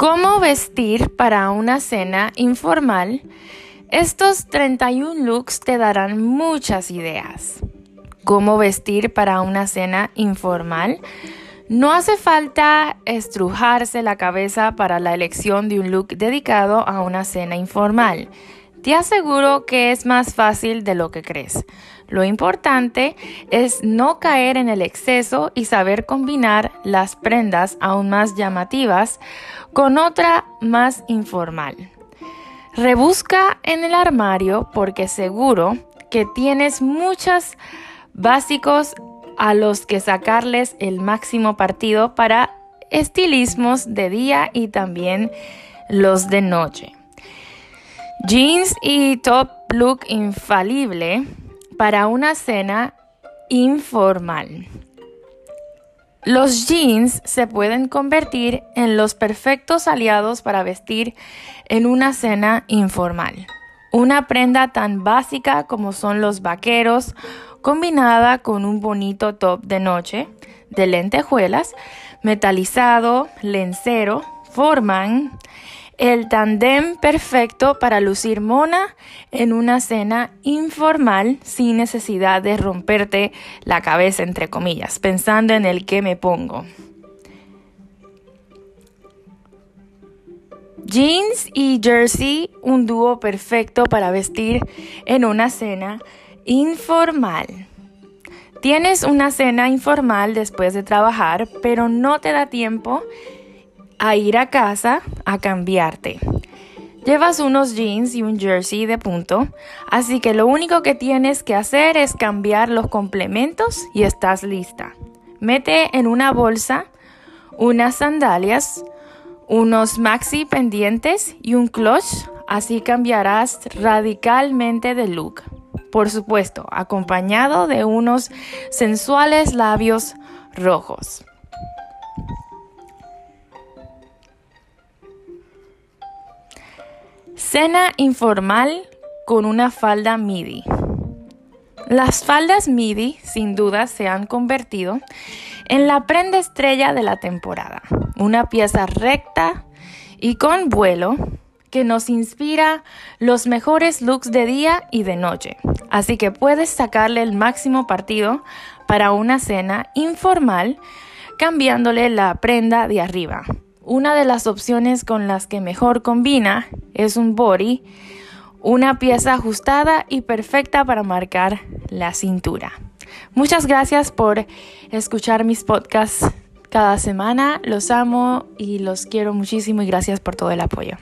¿Cómo vestir para una cena informal? Estos 31 looks te darán muchas ideas. ¿Cómo vestir para una cena informal? No hace falta estrujarse la cabeza para la elección de un look dedicado a una cena informal. Te aseguro que es más fácil de lo que crees. Lo importante es no caer en el exceso y saber combinar las prendas aún más llamativas con otra más informal. Rebusca en el armario porque seguro que tienes muchos básicos a los que sacarles el máximo partido para estilismos de día y también los de noche. Jeans y top look infalible para una cena informal. Los jeans se pueden convertir en los perfectos aliados para vestir en una cena informal. Una prenda tan básica como son los vaqueros, combinada con un bonito top de noche de lentejuelas, metalizado, lencero, forman el tandem perfecto para lucir mona en una cena informal sin necesidad de romperte la cabeza, entre comillas, pensando en el que me pongo. Jeans y jersey, un dúo perfecto para vestir en una cena informal. Tienes una cena informal después de trabajar, pero no te da tiempo a ir a casa a cambiarte. Llevas unos jeans y un jersey de punto, así que lo único que tienes que hacer es cambiar los complementos y estás lista. Mete en una bolsa unas sandalias, unos maxi pendientes y un clutch, así cambiarás radicalmente de look. Por supuesto, acompañado de unos sensuales labios rojos. Cena informal con una falda midi. Las faldas midi sin duda se han convertido en la prenda estrella de la temporada. Una pieza recta y con vuelo que nos inspira los mejores looks de día y de noche. Así que puedes sacarle el máximo partido para una cena informal cambiándole la prenda de arriba. Una de las opciones con las que mejor combina es un body, una pieza ajustada y perfecta para marcar la cintura. Muchas gracias por escuchar mis podcasts cada semana. Los amo y los quiero muchísimo y gracias por todo el apoyo.